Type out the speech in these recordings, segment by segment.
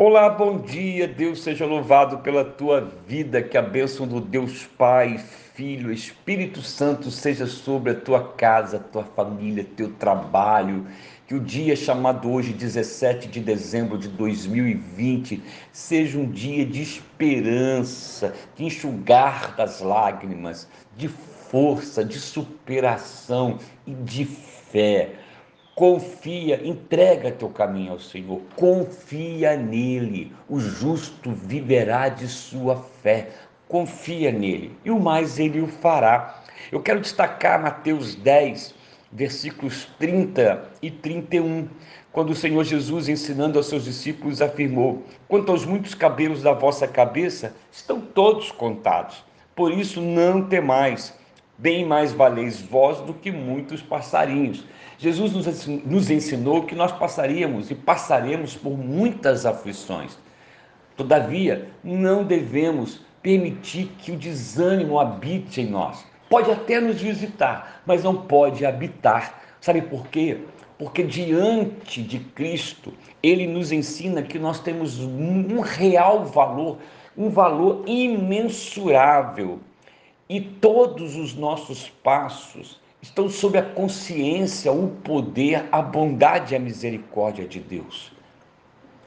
Olá, bom dia. Deus seja louvado pela tua vida. Que a bênção do Deus Pai, Filho, Espírito Santo seja sobre a tua casa, tua família, teu trabalho. Que o dia chamado hoje, 17 de dezembro de 2020, seja um dia de esperança, de enxugar das lágrimas, de força, de superação e de fé Confia, entrega teu caminho ao Senhor, confia nele. O justo viverá de sua fé. Confia nele e o mais ele o fará. Eu quero destacar Mateus 10, versículos 30 e 31, quando o Senhor Jesus, ensinando aos seus discípulos, afirmou: Quanto aos muitos cabelos da vossa cabeça, estão todos contados. Por isso não temais bem mais valeis vós do que muitos passarinhos. Jesus nos ensinou que nós passaríamos e passaremos por muitas aflições. Todavia, não devemos permitir que o desânimo habite em nós. Pode até nos visitar, mas não pode habitar. Sabe por quê? Porque diante de Cristo, ele nos ensina que nós temos um real valor, um valor imensurável e todos os nossos passos estão sob a consciência, o poder, a bondade e a misericórdia de Deus.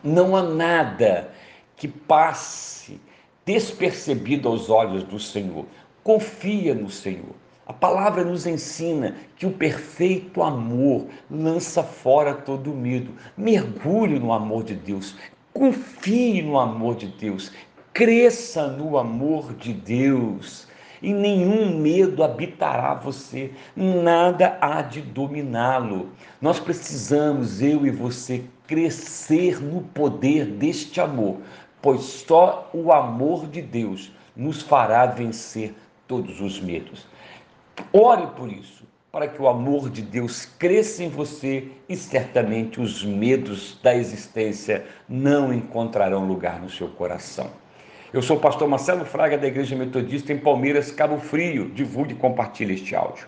Não há nada que passe despercebido aos olhos do Senhor. Confia no Senhor. A palavra nos ensina que o perfeito amor lança fora todo medo. Mergulhe no amor de Deus. Confie no amor de Deus. Cresça no amor de Deus e nenhum medo habitará você, nada há de dominá-lo. Nós precisamos, eu e você, crescer no poder deste amor, pois só o amor de Deus nos fará vencer todos os medos. Ore por isso, para que o amor de Deus cresça em você e certamente os medos da existência não encontrarão lugar no seu coração. Eu sou o pastor Marcelo Fraga, da Igreja Metodista em Palmeiras, Cabo Frio. Divulgue e compartilhe este áudio.